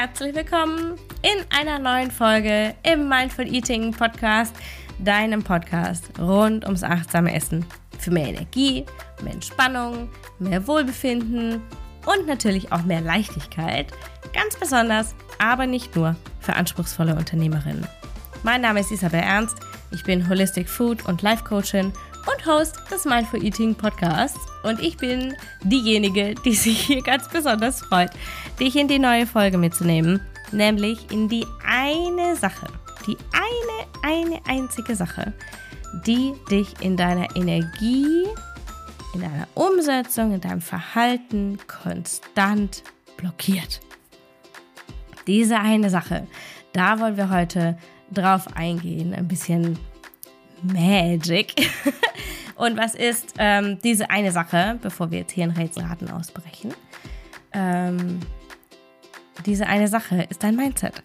Herzlich willkommen in einer neuen Folge im Mindful Eating Podcast, deinem Podcast rund ums achtsame Essen. Für mehr Energie, mehr Entspannung, mehr Wohlbefinden und natürlich auch mehr Leichtigkeit. Ganz besonders, aber nicht nur für anspruchsvolle Unternehmerinnen. Mein Name ist Isabel Ernst. Ich bin Holistic Food und Life Coachin und Host des Mindful Eating Podcasts. Und ich bin diejenige, die sich hier ganz besonders freut, dich in die neue Folge mitzunehmen, nämlich in die eine Sache, die eine, eine einzige Sache, die dich in deiner Energie, in deiner Umsetzung, in deinem Verhalten konstant blockiert. Diese eine Sache, da wollen wir heute drauf eingehen, ein bisschen Magic. Und was ist ähm, diese eine Sache, bevor wir jetzt hier in Rätselraten ausbrechen? Ähm, diese eine Sache ist dein Mindset.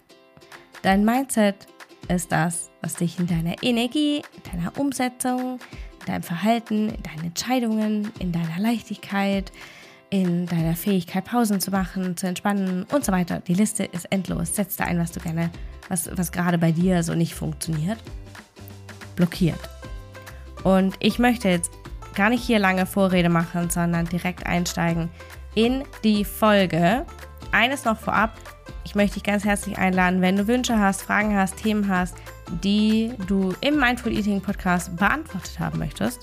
Dein Mindset ist das, was dich in deiner Energie, in deiner Umsetzung, in deinem Verhalten, in deinen Entscheidungen, in deiner Leichtigkeit, in deiner Fähigkeit, Pausen zu machen, zu entspannen und so weiter. Die Liste ist endlos. Setz da ein, was du gerne, was, was gerade bei dir so nicht funktioniert blockiert. Und ich möchte jetzt gar nicht hier lange Vorrede machen, sondern direkt einsteigen in die Folge. Eines noch vorab. Ich möchte dich ganz herzlich einladen, wenn du Wünsche hast, Fragen hast, Themen hast, die du im Mindful Eating Podcast beantwortet haben möchtest,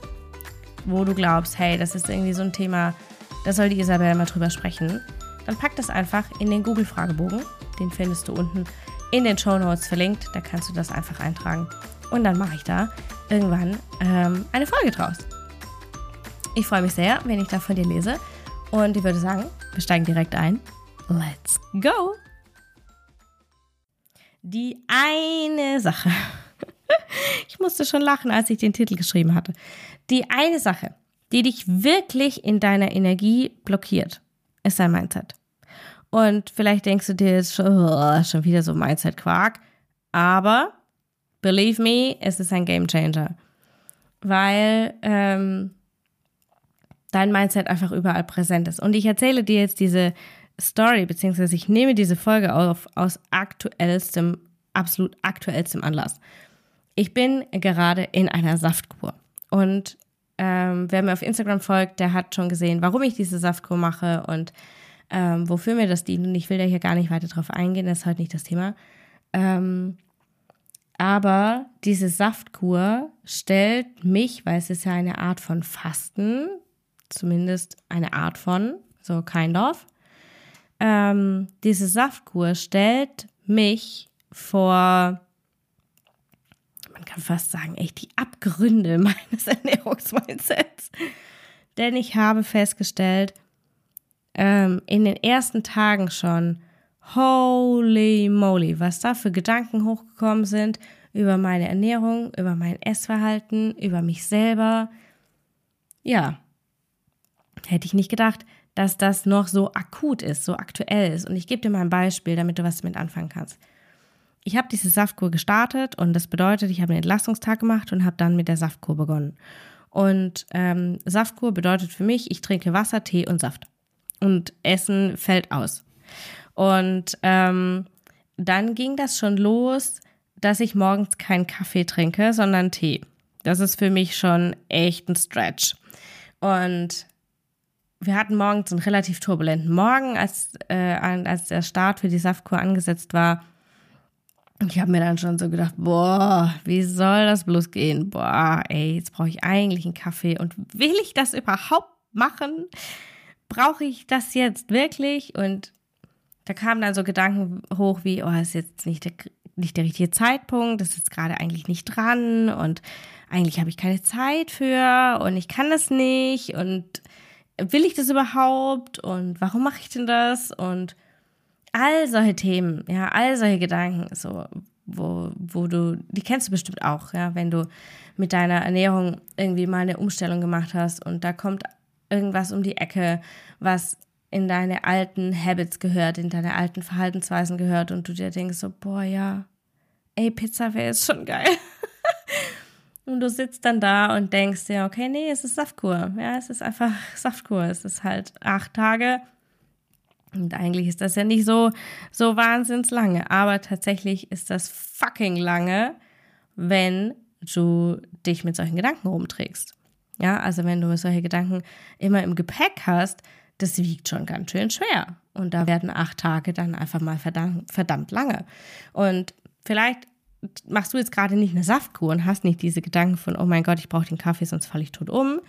wo du glaubst, hey, das ist irgendwie so ein Thema, da soll die Isabel mal drüber sprechen, dann pack das einfach in den Google-Fragebogen. Den findest du unten in den Show Notes verlinkt. Da kannst du das einfach eintragen. Und dann mache ich da irgendwann ähm, eine Folge draus. Ich freue mich sehr, wenn ich da von dir lese. Und ich würde sagen, wir steigen direkt ein. Let's go! Die eine Sache. Ich musste schon lachen, als ich den Titel geschrieben hatte. Die eine Sache, die dich wirklich in deiner Energie blockiert, ist dein Mindset. Und vielleicht denkst du dir jetzt schon, oh, schon wieder so Mindset-Quark. Aber Believe me, es ist ein Game Changer. Weil ähm, dein Mindset einfach überall präsent ist. Und ich erzähle dir jetzt diese Story, beziehungsweise ich nehme diese Folge auf aus aktuellstem, absolut aktuellstem Anlass. Ich bin gerade in einer Saftkur. Und ähm, wer mir auf Instagram folgt, der hat schon gesehen, warum ich diese Saftkur mache und ähm, wofür mir das dient. Und ich will da hier gar nicht weiter drauf eingehen, das ist heute nicht das Thema. Ähm, aber diese Saftkur stellt mich, weil es ist ja eine Art von Fasten, zumindest eine Art von, so kein Dorf. Ähm, diese Saftkur stellt mich vor, man kann fast sagen, echt die Abgründe meines Ernährungsmindsets. Denn ich habe festgestellt, ähm, in den ersten Tagen schon, Holy moly, was da für Gedanken hochgekommen sind über meine Ernährung, über mein Essverhalten, über mich selber. Ja, hätte ich nicht gedacht, dass das noch so akut ist, so aktuell ist. Und ich gebe dir mal ein Beispiel, damit du was damit anfangen kannst. Ich habe diese Saftkur gestartet und das bedeutet, ich habe einen Entlastungstag gemacht und habe dann mit der Saftkur begonnen. Und ähm, Saftkur bedeutet für mich, ich trinke Wasser, Tee und Saft. Und Essen fällt aus. Und ähm, dann ging das schon los, dass ich morgens keinen Kaffee trinke, sondern Tee. Das ist für mich schon echt ein Stretch. Und wir hatten morgens einen relativ turbulenten Morgen, als, äh, als der Start für die Saftkur angesetzt war. Ich habe mir dann schon so gedacht, boah, wie soll das bloß gehen? Boah, ey, jetzt brauche ich eigentlich einen Kaffee. Und will ich das überhaupt machen? Brauche ich das jetzt wirklich? Und da kamen dann so Gedanken hoch wie, oh, ist jetzt nicht der, nicht der richtige Zeitpunkt, das ist jetzt gerade eigentlich nicht dran und eigentlich habe ich keine Zeit für und ich kann das nicht und will ich das überhaupt und warum mache ich denn das und all solche Themen, ja, all solche Gedanken, so, wo, wo du, die kennst du bestimmt auch, ja, wenn du mit deiner Ernährung irgendwie mal eine Umstellung gemacht hast und da kommt irgendwas um die Ecke, was in deine alten Habits gehört, in deine alten Verhaltensweisen gehört und du dir denkst so, boah, ja, ey, Pizza wäre jetzt schon geil. und du sitzt dann da und denkst dir, okay, nee, es ist Saftkur. Ja, es ist einfach Saftkur. Es ist halt acht Tage Und eigentlich ist das ja nicht so, so wahnsinns lange, aber tatsächlich ist das fucking lange, wenn du dich mit solchen Gedanken rumträgst. Ja, also wenn du solche Gedanken immer im Gepäck hast, das wiegt schon ganz schön schwer. Und da werden acht Tage dann einfach mal verdammt, verdammt lange. Und vielleicht machst du jetzt gerade nicht eine Saftkur und hast nicht diese Gedanken von, oh mein Gott, ich brauche den Kaffee, sonst falle ich tot um,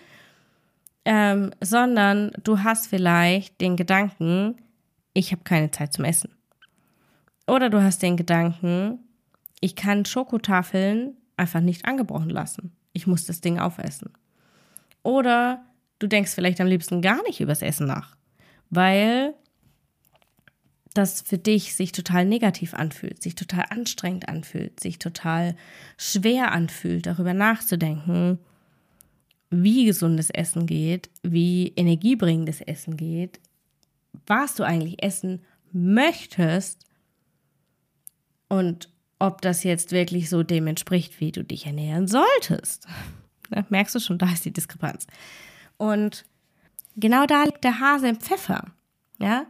ähm, sondern du hast vielleicht den Gedanken, ich habe keine Zeit zum Essen. Oder du hast den Gedanken, ich kann Schokotafeln einfach nicht angebrochen lassen. Ich muss das Ding aufessen. Oder du denkst vielleicht am liebsten gar nicht übers Essen nach, weil das für dich sich total negativ anfühlt, sich total anstrengend anfühlt, sich total schwer anfühlt, darüber nachzudenken, wie gesundes Essen geht, wie energiebringendes Essen geht, was du eigentlich essen möchtest und ob das jetzt wirklich so dem entspricht, wie du dich ernähren solltest. Da merkst du schon, da ist die Diskrepanz. Und genau da liegt der Hase im Pfeffer. Ja,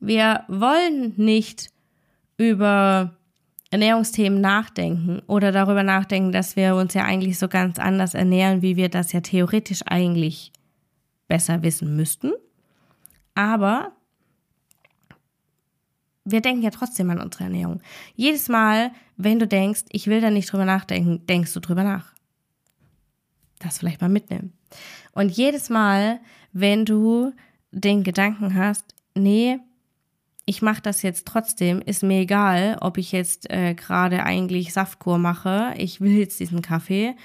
wir wollen nicht über Ernährungsthemen nachdenken oder darüber nachdenken, dass wir uns ja eigentlich so ganz anders ernähren, wie wir das ja theoretisch eigentlich besser wissen müssten. Aber wir denken ja trotzdem an unsere Ernährung. Jedes Mal, wenn du denkst, ich will da nicht drüber nachdenken, denkst du drüber nach. Das vielleicht mal mitnehmen. Und jedes Mal, wenn du den Gedanken hast, nee, ich mache das jetzt trotzdem, ist mir egal, ob ich jetzt äh, gerade eigentlich Saftkur mache, ich will jetzt diesen Kaffee,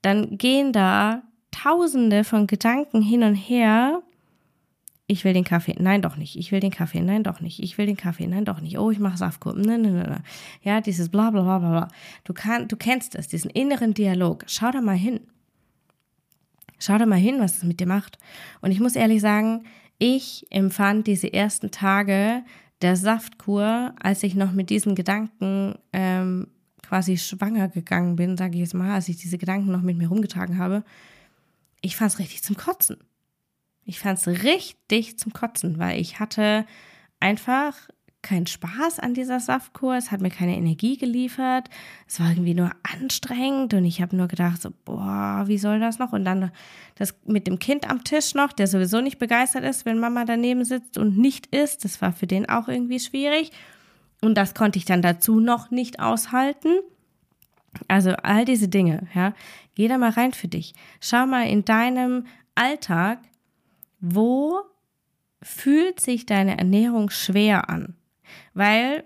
dann gehen da tausende von Gedanken hin und her, ich will den Kaffee, nein doch nicht, ich will den Kaffee, nein doch nicht, ich will den Kaffee, nein doch nicht, oh, ich mache Saftkur, nein, nein, nein, ja, dieses bla bla bla bla, du, kann, du kennst es, diesen inneren Dialog, schau da mal hin. Schau da mal hin, was es mit dir macht. Und ich muss ehrlich sagen, ich empfand diese ersten Tage der Saftkur, als ich noch mit diesen Gedanken ähm, quasi schwanger gegangen bin, sage ich jetzt mal, als ich diese Gedanken noch mit mir rumgetragen habe, ich fand es richtig zum Kotzen. Ich fand es richtig zum Kotzen, weil ich hatte einfach keinen Spaß an dieser Saftkur, es hat mir keine Energie geliefert, es war irgendwie nur anstrengend und ich habe nur gedacht, so, boah, wie soll das noch? Und dann das mit dem Kind am Tisch noch, der sowieso nicht begeistert ist, wenn Mama daneben sitzt und nicht isst, das war für den auch irgendwie schwierig. Und das konnte ich dann dazu noch nicht aushalten. Also all diese Dinge, ja, geh da mal rein für dich. Schau mal in deinem Alltag, wo fühlt sich deine Ernährung schwer an? Weil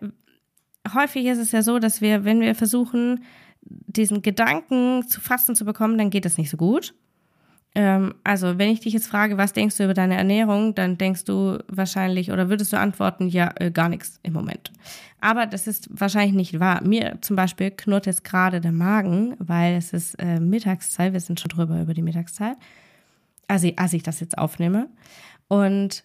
häufig ist es ja so, dass wir, wenn wir versuchen, diesen Gedanken zu fassen zu bekommen, dann geht das nicht so gut. Ähm, also, wenn ich dich jetzt frage, was denkst du über deine Ernährung, dann denkst du wahrscheinlich oder würdest du antworten, ja, äh, gar nichts im Moment. Aber das ist wahrscheinlich nicht wahr. Mir zum Beispiel knurrt jetzt gerade der Magen, weil es ist äh, Mittagszeit, wir sind schon drüber über die Mittagszeit also als ich das jetzt aufnehme. Und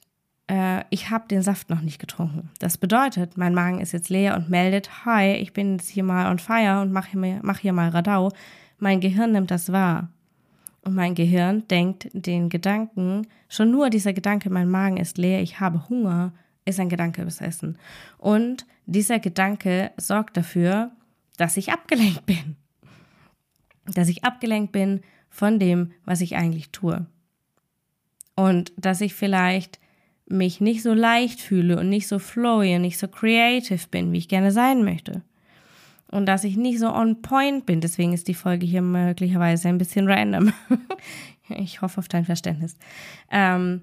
äh, ich habe den Saft noch nicht getrunken. Das bedeutet, mein Magen ist jetzt leer und meldet, hi, ich bin jetzt hier mal on fire und mache hier, mach hier mal Radau. Mein Gehirn nimmt das wahr. Und mein Gehirn denkt den Gedanken, schon nur dieser Gedanke, mein Magen ist leer, ich habe Hunger, ist ein Gedanke übers Essen. Und dieser Gedanke sorgt dafür, dass ich abgelenkt bin. Dass ich abgelenkt bin von dem, was ich eigentlich tue. Und dass ich vielleicht mich nicht so leicht fühle und nicht so flowy und nicht so creative bin, wie ich gerne sein möchte. Und dass ich nicht so on point bin. Deswegen ist die Folge hier möglicherweise ein bisschen random. ich hoffe auf dein Verständnis. Ähm,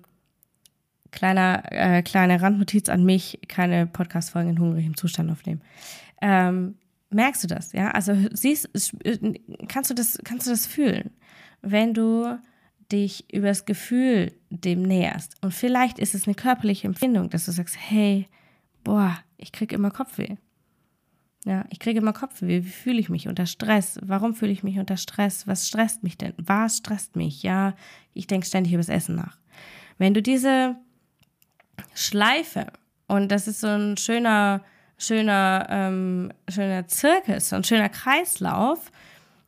kleiner, äh, kleine Randnotiz an mich, keine Podcast-Folgen in hungrigem Zustand aufnehmen. Ähm, merkst du das? Ja, also siehst, kannst du das, kannst du das fühlen? Wenn du dich übers Gefühl dem näherst. Und vielleicht ist es eine körperliche Empfindung, dass du sagst, hey, boah, ich kriege immer Kopfweh. Ja, ich kriege immer Kopfweh. Wie fühle ich mich unter Stress? Warum fühle ich mich unter Stress? Was stresst mich denn? Was stresst mich? Ja, ich denke ständig übers Essen nach. Wenn du diese Schleife, und das ist so ein schöner, schöner, ähm, schöner Zirkus, so ein schöner Kreislauf,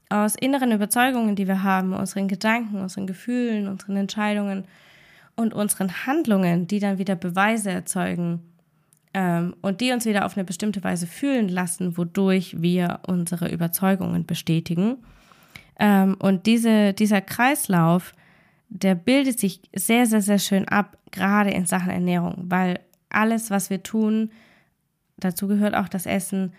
aus inneren Überzeugungen, die wir haben, unseren Gedanken, unseren Gefühlen, unseren Entscheidungen und unseren Handlungen, die dann wieder Beweise erzeugen ähm, und die uns wieder auf eine bestimmte Weise fühlen lassen, wodurch wir unsere Überzeugungen bestätigen. Ähm, und diese, dieser Kreislauf, der bildet sich sehr, sehr, sehr schön ab, gerade in Sachen Ernährung, weil alles, was wir tun, dazu gehört auch das Essen,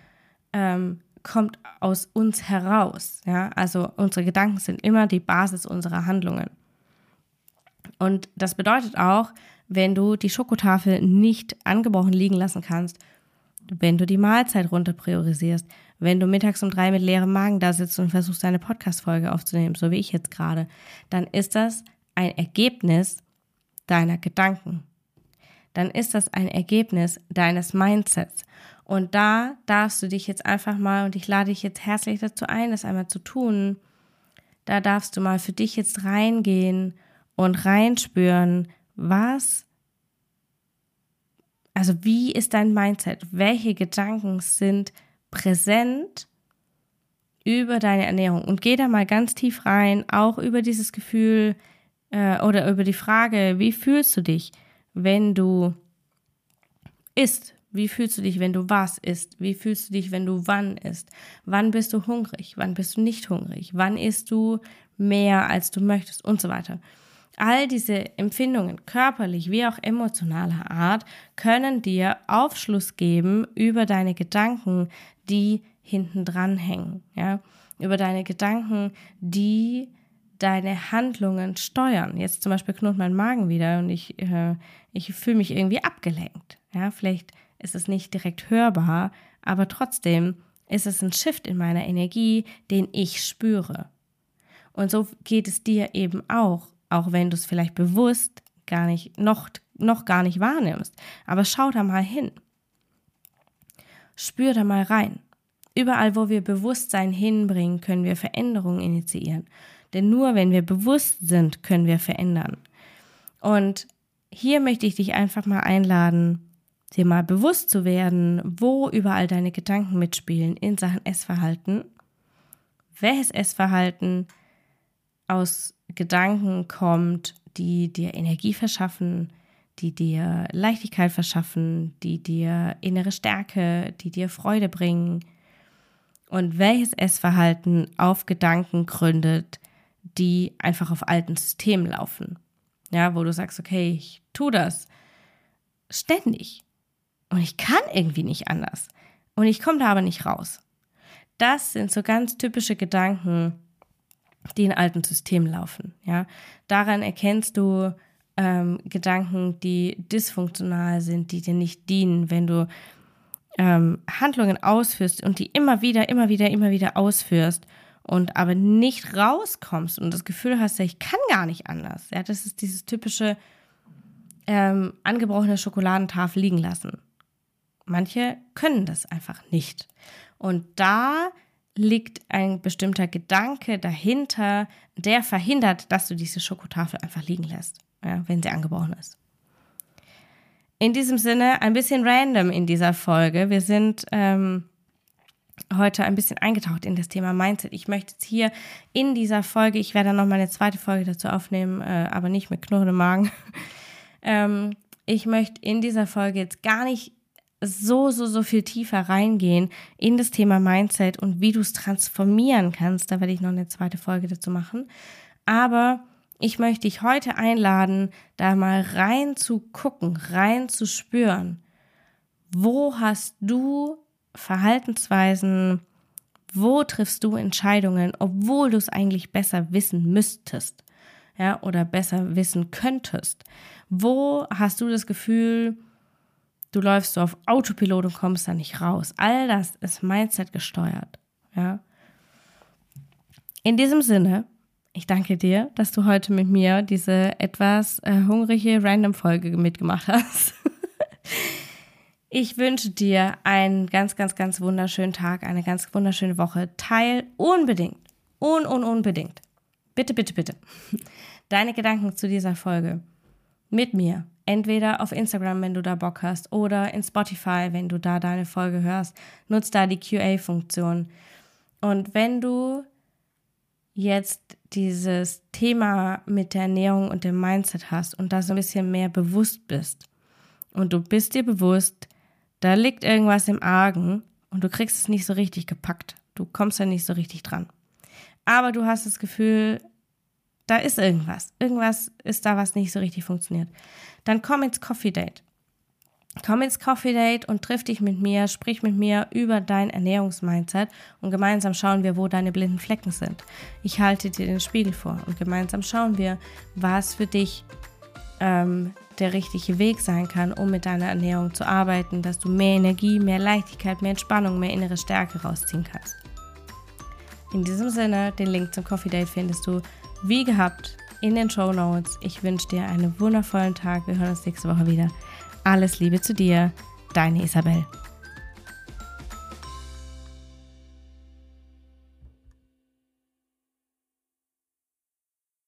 ähm, kommt aus uns heraus. Ja? Also unsere Gedanken sind immer die Basis unserer Handlungen. Und das bedeutet auch, wenn du die Schokotafel nicht angebrochen liegen lassen kannst, wenn du die Mahlzeit runter priorisierst, wenn du mittags um drei mit leerem Magen da sitzt und versuchst, deine Podcast-Folge aufzunehmen, so wie ich jetzt gerade, dann ist das ein Ergebnis deiner Gedanken. Dann ist das ein Ergebnis deines Mindsets. Und da darfst du dich jetzt einfach mal, und ich lade dich jetzt herzlich dazu ein, das einmal zu tun, da darfst du mal für dich jetzt reingehen und reinspüren, was, also wie ist dein Mindset? Welche Gedanken sind präsent über deine Ernährung? Und geh da mal ganz tief rein, auch über dieses Gefühl äh, oder über die Frage, wie fühlst du dich, wenn du isst? Wie fühlst du dich, wenn du was isst? Wie fühlst du dich, wenn du wann isst? Wann bist du hungrig? Wann bist du nicht hungrig? Wann isst du mehr, als du möchtest? Und so weiter. All diese Empfindungen, körperlich wie auch emotionaler Art, können dir Aufschluss geben über deine Gedanken, die hinten dran hängen, ja? Über deine Gedanken, die deine Handlungen steuern. Jetzt zum Beispiel knurrt mein Magen wieder und ich, äh, ich fühle mich irgendwie abgelenkt. Ja, vielleicht ist es nicht direkt hörbar, aber trotzdem ist es ein Shift in meiner Energie, den ich spüre. Und so geht es dir eben auch, auch wenn du es vielleicht bewusst gar nicht, noch, noch gar nicht wahrnimmst. Aber schau da mal hin. Spür da mal rein. Überall, wo wir Bewusstsein hinbringen, können wir Veränderungen initiieren. Denn nur wenn wir bewusst sind, können wir verändern. Und hier möchte ich dich einfach mal einladen, dir mal bewusst zu werden, wo überall deine Gedanken mitspielen in Sachen Essverhalten, welches Essverhalten aus Gedanken kommt, die dir Energie verschaffen, die dir Leichtigkeit verschaffen, die dir innere Stärke, die dir Freude bringen. Und welches Essverhalten auf Gedanken gründet, die einfach auf alten Systemen laufen. Ja, wo du sagst, okay, ich tu das ständig und ich kann irgendwie nicht anders. Und ich komme da aber nicht raus. Das sind so ganz typische Gedanken, die in alten Systemen laufen. Ja, daran erkennst du ähm, Gedanken, die dysfunktional sind, die dir nicht dienen, wenn du ähm, Handlungen ausführst und die immer wieder, immer wieder, immer wieder ausführst und aber nicht rauskommst und das Gefühl hast, ja, ich kann gar nicht anders. Ja, das ist dieses typische ähm, angebrochene Schokoladentafel liegen lassen. Manche können das einfach nicht. Und da liegt ein bestimmter Gedanke dahinter, der verhindert, dass du diese Schokotafel einfach liegen lässt, ja, wenn sie angebrochen ist. In diesem Sinne ein bisschen random in dieser Folge. Wir sind ähm, heute ein bisschen eingetaucht in das Thema Mindset. Ich möchte jetzt hier in dieser Folge, ich werde noch mal eine zweite Folge dazu aufnehmen, äh, aber nicht mit knurrendem Magen. ähm, ich möchte in dieser Folge jetzt gar nicht so, so, so viel tiefer reingehen in das Thema Mindset und wie du es transformieren kannst. Da werde ich noch eine zweite Folge dazu machen. Aber ich möchte dich heute einladen, da mal rein zu gucken, rein zu spüren. Wo hast du Verhaltensweisen, wo triffst du Entscheidungen, obwohl du es eigentlich besser wissen müsstest, ja, oder besser wissen könntest? Wo hast du das Gefühl, du läufst so auf Autopilot und kommst da nicht raus. All das ist Mindset gesteuert. Ja. In diesem Sinne, ich danke dir, dass du heute mit mir diese etwas äh, hungrige Random-Folge mitgemacht hast. ich wünsche dir einen ganz, ganz, ganz wunderschönen Tag, eine ganz wunderschöne Woche. Teil unbedingt, un, un, unbedingt. Bitte, bitte, bitte. Deine Gedanken zu dieser Folge mit mir entweder auf Instagram, wenn du da Bock hast, oder in Spotify, wenn du da deine Folge hörst. Nutz da die QA-Funktion. Und wenn du jetzt dieses Thema mit der Ernährung und dem Mindset hast und da so ein bisschen mehr bewusst bist und du bist dir bewusst, da liegt irgendwas im Argen und du kriegst es nicht so richtig gepackt. Du kommst da nicht so richtig dran. Aber du hast das Gefühl, da ist irgendwas. Irgendwas ist da, was nicht so richtig funktioniert. Dann komm ins Coffee Date. Komm ins Coffee Date und triff dich mit mir, sprich mit mir über dein Ernährungsmindset und gemeinsam schauen wir, wo deine blinden Flecken sind. Ich halte dir den Spiegel vor und gemeinsam schauen wir, was für dich ähm, der richtige Weg sein kann, um mit deiner Ernährung zu arbeiten, dass du mehr Energie, mehr Leichtigkeit, mehr Entspannung, mehr innere Stärke rausziehen kannst. In diesem Sinne, den Link zum Coffee Date findest du wie gehabt in den Show Notes. Ich wünsche dir einen wundervollen Tag. Wir hören uns nächste Woche wieder. Alles Liebe zu dir, deine Isabel.